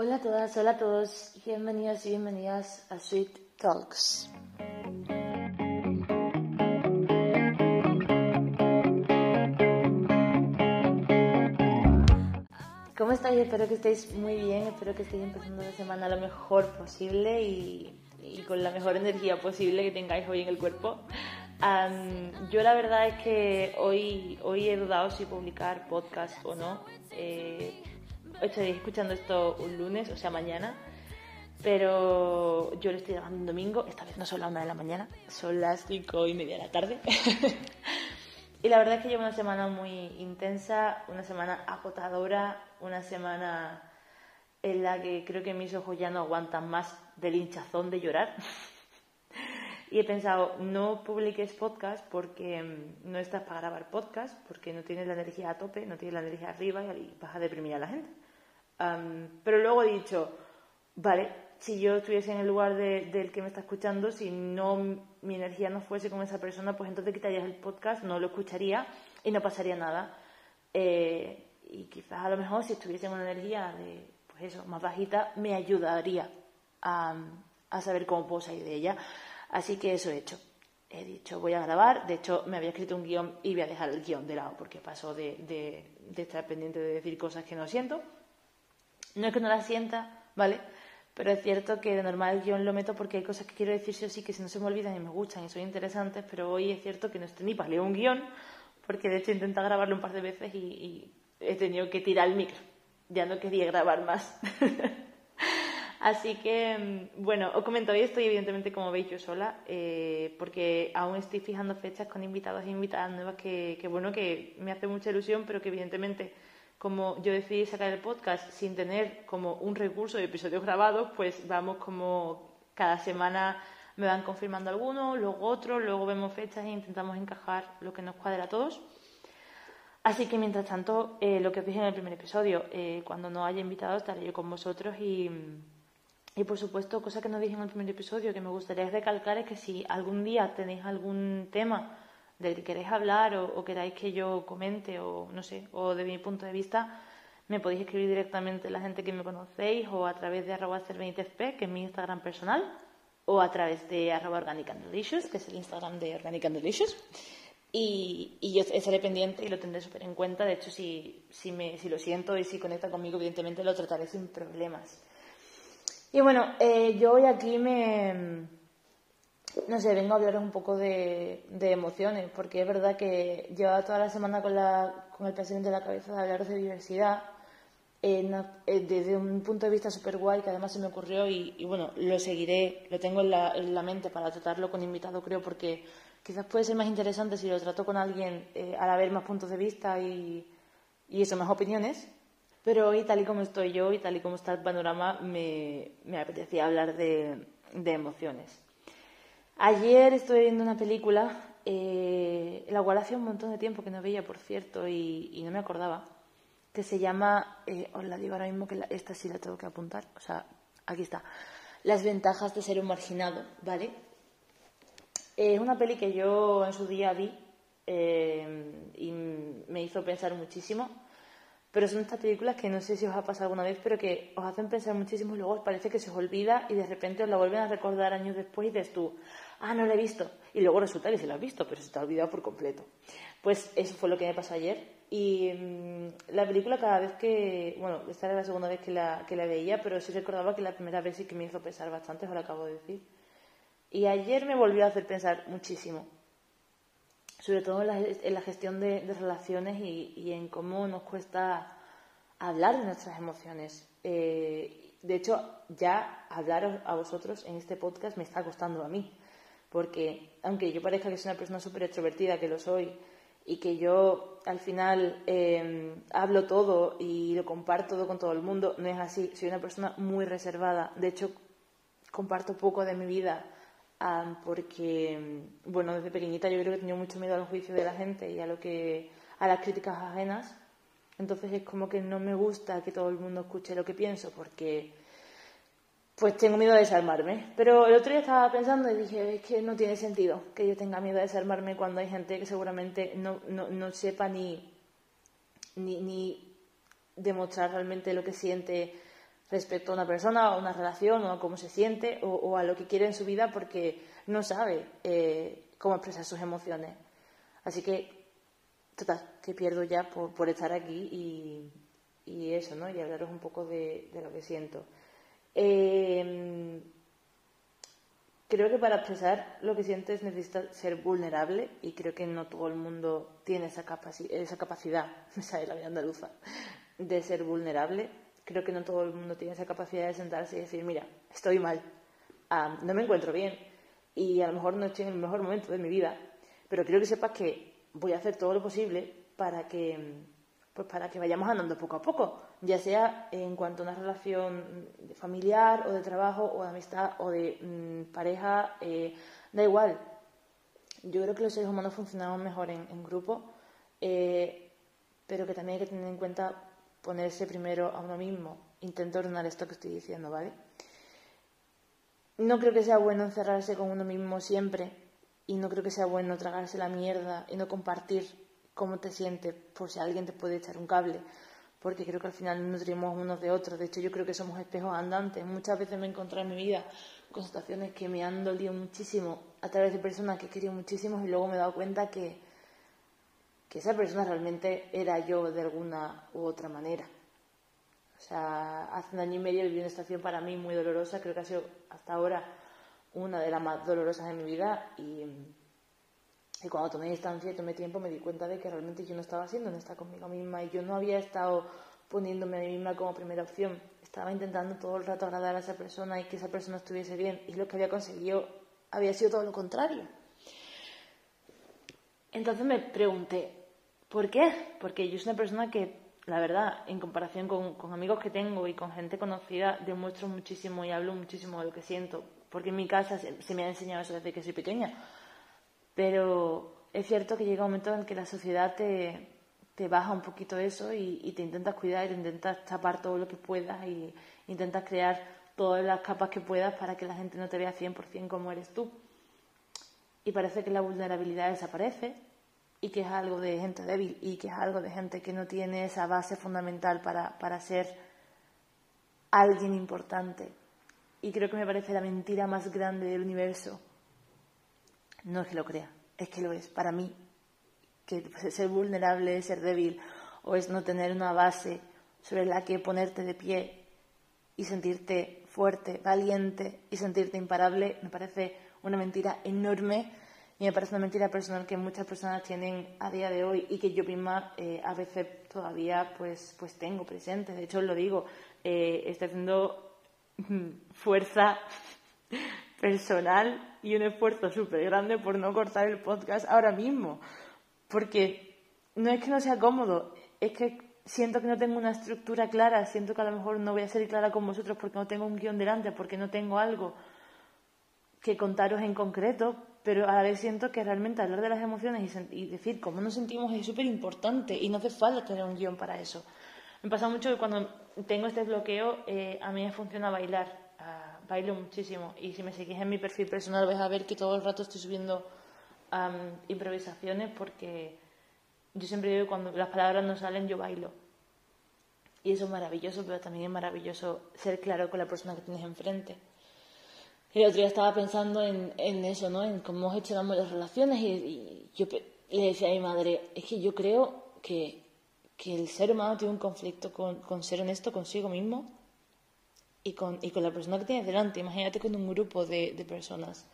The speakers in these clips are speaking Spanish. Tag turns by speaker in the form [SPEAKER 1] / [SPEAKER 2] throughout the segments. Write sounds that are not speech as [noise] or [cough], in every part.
[SPEAKER 1] Hola a todas, hola a todos, bienvenidos y bienvenidas a Sweet Talks. ¿Cómo estáis? Espero que estéis muy bien, espero que estéis empezando la semana lo mejor posible y, y con la mejor energía posible que tengáis hoy en el cuerpo. Am, yo la verdad es que hoy, hoy he dudado si publicar podcast o no. Eh, estaréis escuchando esto un lunes, o sea, mañana. Pero yo lo estoy grabando un domingo, esta vez no son las una de la mañana, son las cinco y media de la tarde. [laughs] y la verdad es que llevo una semana muy intensa, una semana agotadora, una semana en la que creo que mis ojos ya no aguantan más del hinchazón de llorar. [laughs] y he pensado, no publiques podcast porque mm, no estás para grabar podcast, porque no tienes la energía a tope, no tienes la energía arriba y vas a deprimir a la gente. Am, pero luego he dicho, vale, si yo estuviese en el lugar de- del que me está escuchando, si no mi energía no fuese con esa persona, pues entonces quitarías el podcast, no lo escucharía y no pasaría nada. Eh, y quizás a lo mejor si estuviese en una energía de, pues eso, más bajita, me ayudaría a, a saber cómo puedo salir de ella. Así que eso he hecho. He dicho, voy a grabar. De hecho, me había escrito un guion y voy a dejar el guion de lado porque paso de, de, de estar pendiente de decir cosas que no siento. No es que no las sienta, ¿vale? Pero es cierto que de normal el guion lo meto porque hay cosas que quiero decir sí o sí que si no se me olvidan y me gustan y son interesantes, pero hoy es cierto que no estoy ni para leer un guion porque de hecho he intentado grabarlo un par de veces y, y he tenido que tirar el micro. Ya no quería grabar más. [laughs] Así que, mm, bueno, os comento, hoy estoy evidentemente, como veis, yo sola, eh, porque aún estoy fijando fechas con invitados e invitadas nuevas que, que, bueno, que me hace mucha ilusión, pero que evidentemente, como yo decidí sacar el podcast sin tener como un recurso de episodios grabados, pues vamos como cada semana me van confirmando algunos, luego otros, luego vemos fechas e intentamos encajar lo que nos cuadra a todos. Así que mientras tanto, eh, lo que os dije en el primer episodio, eh, cuando no haya invitado estaré yo con vosotros y, y por supuesto, cosa que no dije en el primer episodio, que me gustaría recalcar es que si algún día tenéis algún tema del que queréis hablar o, o queráis que yo comente o no sé, o de mi punto de vista, me podéis escribir directamente la gente que me conocéis o a través de arroba cervenitesp, que es mi Instagram personal, o a través de arroba organic and delicious, que es el Instagram de Organic and Delicious. Y, y yo estaré pendiente y lo tendré súper en cuenta. De hecho, si, si, me, si lo siento y si conecta conmigo, evidentemente lo trataré sin problemas. Y bueno, eh, yo hoy aquí me. No sé, vengo a hablaros un poco de, emociones, porque es verdad que llevaba toda la semana con, la, con el pensamiento en la cabeza de hablaros de diversidad, eh, eh, desde un punto de vista súper guay, que además se me ocurrió y, bueno, lo seguiré, lo tengo en la, en la mente para tratarlo con invitado, creo, porque quizás puede ser más interesante si lo trato con alguien eh, al haber más puntos de vista y, y eso, más opiniones. Pero hoy, tal y como estoy yo y tal y como está el panorama, me, me apetecía hablar de, de emociones. Ayer estuve viendo una película, eh, la cual hacía un montón de tiempo que no veía, por cierto, y, no me acordaba, que se llama, eh, os la digo ahora mismo que la- esta sí la tengo que apuntar, o sea, aquí está, Las ventajas de ser un marginado, ¿vale? Es una peli que yo en su día vi eh, y me hizo pensar muchísimo. Pero son estas películas que no sé si os ha pasado alguna vez, pero que os hacen pensar muchísimo y luego os parece que se os olvida y de repente os la vuelven a recordar años después y dices tú, ah, no la he visto. Y luego resulta que sí la has visto, pero se te ha olvidado por completo. Pues eso fue lo que me pasó ayer. Y mm, la película cada vez que, bueno, esta era la segunda vez que la, veía, pero sí recordaba que la primera vez sí que me hizo pensar bastante, os lo acabo de decir. Y ayer me volvió a hacer pensar muchísimo sobre todo en la, gestión de, relaciones y, en cómo nos cuesta hablar de nuestras emociones. Eh, de hecho, ya hablar a vosotros en este podcast me está costando a mí, porque aunque yo parezca que soy una persona súper extrovertida, que lo soy, y que yo al final eh, hablo todo y lo comparto todo con todo el mundo, no es así. Soy una persona muy reservada. De hecho, comparto poco de mi vida ah, porque, bueno, desde pequeñita yo creo que tenido mucho miedo al juicio de la gente y a lo que a las críticas ajenas. Entonces es como que no me gusta que todo el mundo escuche lo que pienso porque pues tengo miedo de desarmarme. Pero el otro día estaba pensando y dije, es que no tiene sentido que yo tenga miedo de desarmarme cuando hay gente que seguramente no, no, no sepa ni, ni, demostrar realmente lo que siente respecto a una persona, a una relación, o a cómo se siente, o, a lo que quiere en su vida porque no sabe eh, cómo expresar sus emociones. Así que, total, que pierdo ya por, estar aquí y, eso, ¿no? Y hablaros un poco de, lo que siento. Em, creo que para expresar lo que sientes necesitas ser vulnerable y creo que no todo el mundo tiene esa, esa capacidad, [laughs] me sale la vida andaluza, de ser vulnerable. Creo que no todo el mundo tiene esa capacidad de sentarse y decir, mira, estoy mal, no me encuentro bien y a lo mejor no estoy en el mejor momento de mi vida, pero quiero que sepas que voy a hacer todo lo posible para que, pues para que vayamos andando poco a poco, ya sea en cuanto a una relación familiar o de trabajo o de amistad o de mm, pareja, eh, da igual. Yo creo que los seres humanos funcionamos mejor en, grupo, eh, pero que también hay que tener en cuenta ponerse primero a uno mismo. Intento ordenar esto que estoy diciendo, ¿vale? No creo que sea bueno encerrarse con uno mismo siempre y no creo que sea bueno tragarse la mierda y no compartir cómo te sientes por si alguien te puede echar un cable, porque creo que al final nos nutrimos unos de otros. De hecho, yo creo que somos espejos andantes. Muchas veces me he encontrado en mi vida con situaciones que me han dolido muchísimo a través de personas que he querido muchísimo y luego me he dado cuenta que que esa persona realmente era yo de alguna u otra manera. O sea, hace un año y medio viví una estación para mí muy dolorosa, creo que ha sido hasta ahora una de las más dolorosas de mi vida y, y cuando tomé distancia y tomé tiempo me di cuenta de que realmente yo no estaba siendo honesta conmigo misma y yo no había estado poniéndome a mí misma como primera opción. Estaba intentando todo el rato agradar a esa persona y que esa persona estuviese bien y lo que había conseguido había sido todo lo contrario. Entonces me pregunté, ¿Por qué? Porque yo soy una persona que, la verdad, en comparación con, amigos que tengo y con gente conocida, demuestro muchísimo y hablo muchísimo de lo que siento. Porque en mi casa se, me ha enseñado eso desde que soy pequeña. Pero es cierto que llega un momento en que la sociedad te, baja un poquito eso y, te intentas cuidar te intentas tapar todo lo que puedas y intentas crear todas las capas que puedas para que la gente no te vea 100% como eres tú. Y parece que la vulnerabilidad desaparece y que es algo de gente débil y que es algo de gente que no tiene esa base fundamental para, para ser alguien importante. Y creo que me parece la mentira más grande del universo. No es que lo crea, es que lo es. Para mí, que ser vulnerable ser débil o es no tener una base sobre la que ponerte de pie y sentirte fuerte, valiente y sentirte imparable, me parece una mentira enorme y me parece una mentira personal que muchas personas tienen a día de hoy y que yo misma eh, a veces todavía pues, pues tengo presente. De hecho, os lo digo, eh, estoy haciendo fuerza personal y un esfuerzo súper grande por no cortar el podcast ahora mismo. Porque no es que no sea cómodo, es que siento que no tengo una estructura clara, siento que a lo mejor no voy a ser clara con vosotros porque no tengo un guion delante, porque no tengo algo que contaros en concreto, pero a la vez siento que realmente hablar de las emociones y, decir cómo nos sentimos es súper importante y no hace falta tener un guion para eso. Me pasa mucho que cuando tengo este bloqueo, eh, a mí me funciona bailar, bailo muchísimo y si me seguís en mi perfil personal vais a ver que todo el rato estoy subiendo improvisaciones porque yo siempre digo que cuando las palabras no salen yo bailo. Y eso es maravilloso, pero también es maravilloso ser claro con la persona que tienes enfrente. El otro día estaba pensando en, eso, ¿no? En cómo gestionamos las relaciones y, yo le decía a mi madre, es que yo creo que, el ser humano tiene un conflicto con, ser honesto consigo mismo y con, y con la persona que tienes delante. Imagínate con un grupo de, personas.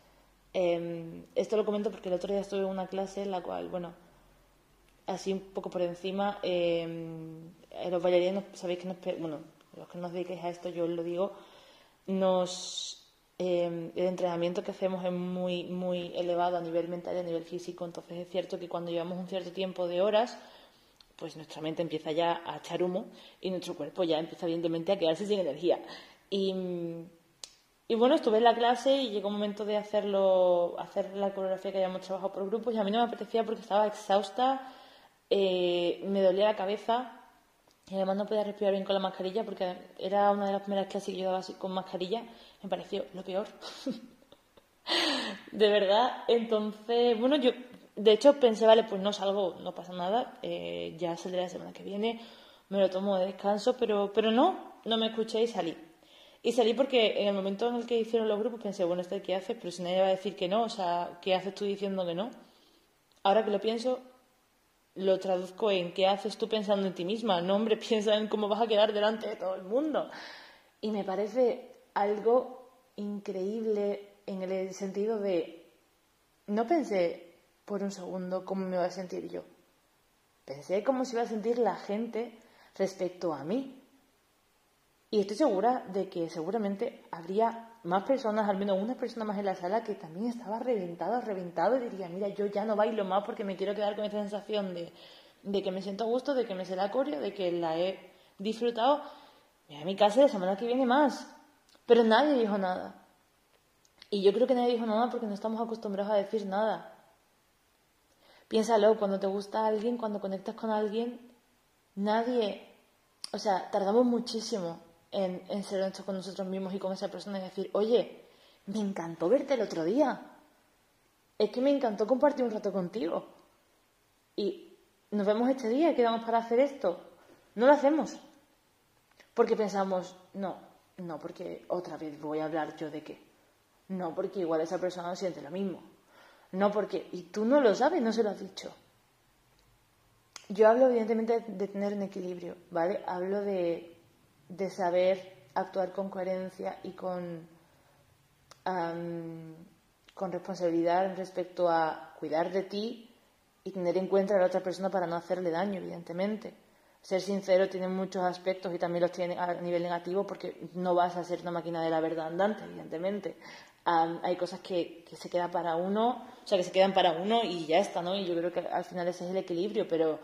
[SPEAKER 1] Em, esto lo comento porque el otro día estuve en una clase en la cual, bueno, así un poco por encima, em, los bailarines, sabéis que nos, bueno, los que nos dedicáis a esto, yo os lo digo, nos Em, el entrenamiento que hacemos es muy, muy elevado a nivel mental y a nivel físico, entonces es cierto que cuando llevamos un cierto tiempo de horas, pues nuestra mente empieza ya a echar humo y nuestro cuerpo ya empieza evidentemente a quedarse sin energía. Y, bueno, estuve en la clase y llegó un momento de hacerlo, hacer la coreografía que habíamos trabajado por grupos y a mí no me apetecía porque estaba exhausta, eh, me dolía la cabeza y además no podía respirar bien con la mascarilla porque era una de las primeras clases que yo daba así con mascarilla me pareció lo peor. [laughs] de verdad. Entonces, bueno, yo de hecho pensé, vale, pues no salgo, no pasa nada, eh, ya saldré la semana que viene, me lo tomo de descanso, pero, pero no, no me escuché y salí. Y salí porque en el momento en el que hicieron los grupos pensé, bueno, ¿este qué haces? Pero si nadie va a decir que no, o sea, ¿qué haces tú diciendo que no? Ahora que lo pienso, lo traduzco en ¿qué haces tú pensando en ti misma? No, hombre, [laughs] piensa en cómo vas a quedar delante de todo el mundo. Y me parece algo increíble en el sentido de, no pensé por un segundo cómo me voy a sentir yo. Pensé cómo se iba a sentir la gente respecto a mí. Y estoy segura de que seguramente habría más personas, al menos una persona más en la sala, que también estaba reventado, reventado, y diría, mira, yo ya no bailo más porque me quiero quedar con esta sensación de, de que me siento a gusto, de que me sé la coreo, de que la he disfrutado. voy a mi casa la semana que viene más. Pero nadie dijo nada. Y yo creo que nadie dijo nada porque no estamos acostumbrados a decir nada. Piénsalo, cuando te gusta alguien, cuando conectas con alguien, nadie, o sea, tardamos muchísimo en, ser honestos con nosotros mismos y con esa persona y decir, oye, me encantó verte el otro día. Es que me encantó compartir un rato contigo. Y nos vemos este día quedamos para hacer esto. No lo hacemos. Porque pensamos, no, no, porque otra vez voy a hablar yo de qué. No, porque igual esa persona no siente lo mismo. No, porque. Y tú no lo sabes, no se lo has dicho. Yo hablo, evidentemente, de tener un equilibrio, ¿vale? Hablo de, de saber actuar con coherencia y con. con responsabilidad respecto a cuidar de ti y tener en cuenta a la otra persona para no hacerle daño, evidentemente ser sincero tiene muchos aspectos y también los tiene a nivel negativo porque no vas a ser una máquina de la verdad andante, evidentemente. hay cosas que, se quedan para uno, o sea, que se quedan para uno y ya está, ¿no? Y yo creo que al final ese es el equilibrio, pero,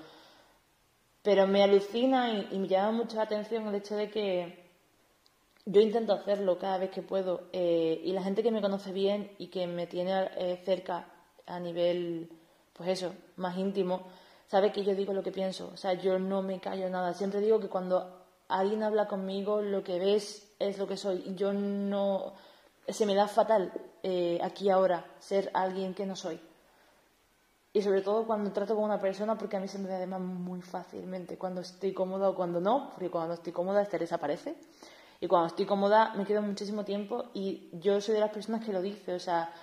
[SPEAKER 1] pero me alucina y, me llama mucho la atención el hecho de que yo intento hacerlo cada vez que puedo eh, y la gente que me conoce bien y que me tiene eh, cerca a nivel, pues eso, más íntimo, sabe que yo digo lo que pienso, o sea, yo no me callo nada. Siempre digo que cuando alguien habla conmigo, lo que ves es lo que soy. Yo no. Se me da fatal eh, aquí ahora ser alguien que no soy. Y sobre todo cuando trato con una persona, porque a mí se me da muy fácilmente cuando estoy cómoda o cuando no, porque cuando estoy cómoda este desaparece. Y cuando estoy cómoda me quedo muchísimo tiempo y yo soy de las personas que lo dice, o sea,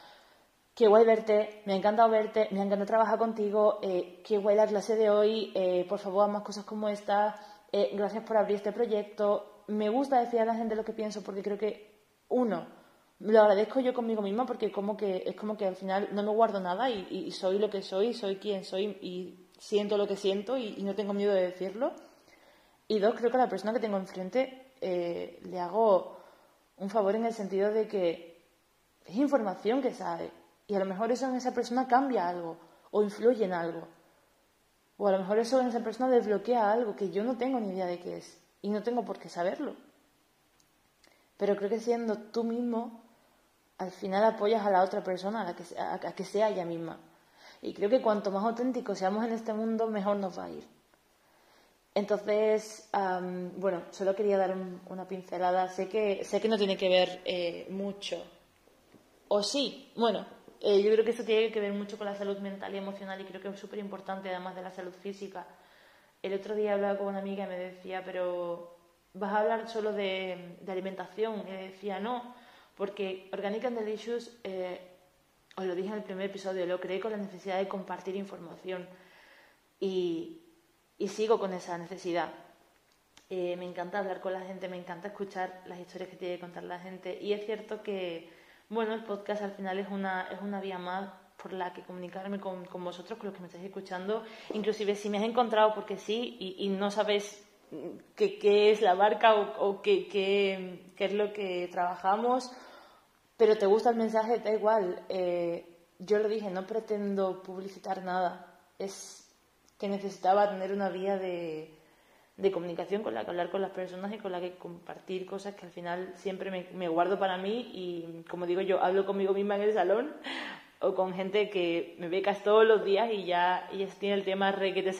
[SPEAKER 1] qué guay verte, me ha encantado verte, me ha encantado trabajar contigo, eh, qué guay la clase de hoy, eh, por favor, haz más cosas como esta, eh, gracias por abrir este proyecto. Me gusta decir a la gente lo que pienso porque creo que, uno, lo agradezco yo conmigo misma porque como que, es como que al final no me guardo nada y, soy lo que soy, soy quien soy y siento lo que siento y, no tengo miedo de decirlo. Y dos, creo que a la persona que tengo enfrente le hago un favor en el sentido de que es información que sabe y a lo mejor eso en esa persona cambia algo o influye en algo. O a lo mejor eso en esa persona desbloquea algo que yo no tengo ni idea de qué es y no tengo por qué saberlo. Pero creo que siendo tú mismo, al final apoyas a la otra persona, a, la que, a, que sea ella misma. Y creo que cuanto más auténticos seamos en este mundo, mejor nos va a ir. Entonces, bueno, solo quería dar una pincelada. Sé que, sé que no tiene que ver eh, mucho. O sí, bueno, eh, yo creo que eso tiene que ver mucho con la salud mental y emocional y creo que es súper importante además de la salud física. El otro día hablaba con una amiga y me decía, pero ¿vas a hablar solo de, alimentación? Y decía, no, porque Organic and Delicious, eh, os lo dije en el primer episodio, lo creé con la necesidad de compartir información y, sigo con esa necesidad. Eh, me encanta hablar con la gente, me encanta escuchar las historias que tiene que contar la gente y es cierto que bueno, el podcast al final es una, es una vía más por la que comunicarme con, con vosotros, con los que me estáis escuchando. Inclusive si me has encontrado porque sí y, no sabes qué, es la marca o, qué, qué, es lo que trabajamos, pero te gusta el mensaje, da igual. Eh, yo lo dije, no pretendo publicitar nada. Es que necesitaba tener una vía de, de comunicación con la que hablar con las personas y con la que compartir cosas que al final siempre me, guardo para mí y como digo yo hablo conmigo misma en el salón [laughs] o con gente que me becas todos los días y ya, y tiene el tema re que te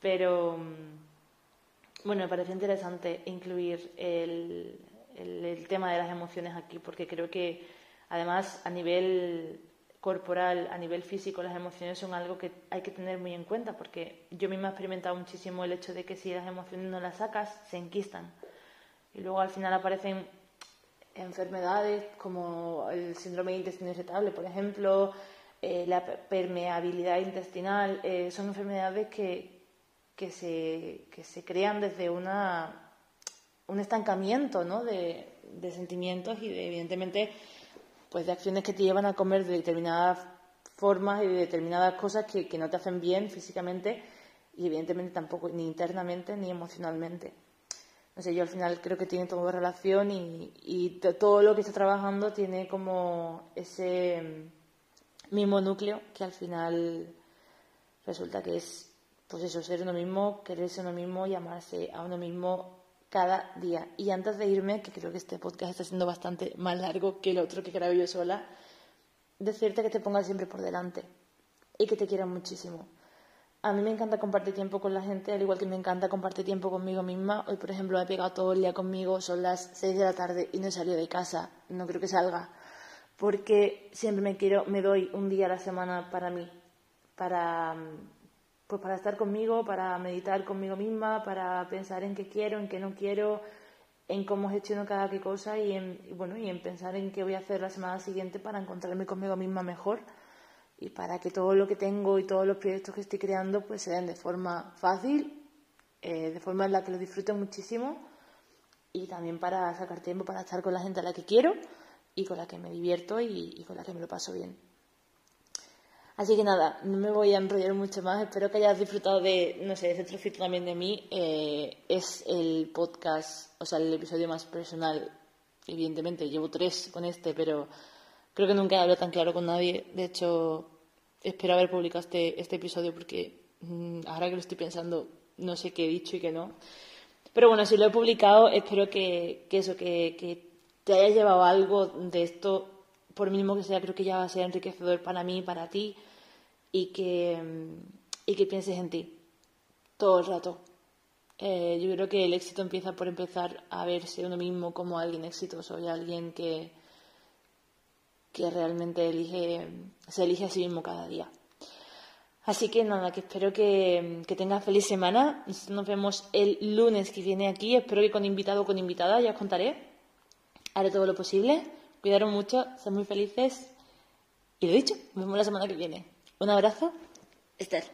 [SPEAKER 1] pero mm, bueno me parece interesante incluir el, el tema de las emociones aquí porque creo que además a nivel corporal, a nivel físico, las emociones son algo que hay que tener muy en cuenta, porque yo misma he experimentado muchísimo el hecho de que si las emociones no las sacas, se enquistan. Y luego al final aparecen enfermedades como el síndrome de intestino irritable, por ejemplo, eh, la permeabilidad intestinal, eh, son enfermedades que, que, se, que se crean desde una, un estancamiento ¿no? de, de sentimientos y de, evidentemente pues de acciones que te llevan a comer de determinadas formas y de determinadas cosas que, que no te hacen bien físicamente y evidentemente tampoco ni internamente ni emocionalmente. No sé, yo al final creo que tiene todo relación y, y todo lo que está trabajando tiene como ese mismo núcleo que al final resulta que es, pues eso, ser uno mismo, quererse uno mismo, llamarse a uno mismo cada día. Y antes de irme, que creo que este podcast está siendo bastante más largo que el otro que grabé yo sola, decirte que te pongas siempre por delante y que te quieras muchísimo. A mí me encanta compartir tiempo con la gente, al igual que me encanta compartir tiempo conmigo misma. Hoy, por ejemplo, he pegado todo el día conmigo, son las 6 de la tarde y no he salido de casa. No creo que salga porque siempre me quiero, me doy un día a la semana para mí, para, pues para estar conmigo, para meditar conmigo misma, para pensar en qué quiero, en qué no quiero, en cómo gestiono cada qué cosa y en, bueno, y en pensar en qué voy a hacer la semana siguiente para encontrarme conmigo misma mejor y para que todo lo que tengo y todos los proyectos que estoy creando pues se den de forma fácil, eh, de forma en la que lo disfrute muchísimo y también para sacar tiempo para estar con la gente a la que quiero y con la que me divierto y, con la que me lo paso bien. Así que nada, no me voy a enrollar mucho más. Espero que hayas disfrutado de, no sé, ese trocito también de mí. Eh, es el podcast, o sea, el episodio más personal. Evidentemente, llevo tres con este, pero creo que nunca he hablado tan claro con nadie. De hecho, espero haber publicado este, este episodio porque mm, ahora que lo estoy pensando, no sé qué he dicho y qué no. Pero bueno, si lo he publicado, espero que, eso, que, que te hayas llevado algo de esto, por mínimo que sea, creo que ya va a ser enriquecedor para mí, para ti, y que, y que pienses en ti todo el rato. Eh, yo creo que el éxito empieza por empezar a verse uno mismo como alguien exitoso y alguien que, que realmente elige, se elige a sí mismo cada día. Así que nada, que espero que, que tengas feliz semana. Nos vemos el lunes que viene aquí. Espero que con invitado o con invitada, ya os contaré haré todo lo posible. Cuidaros mucho, sean muy felices. Y lo dicho, nos vemos la semana que viene. Un abrazo, Esther.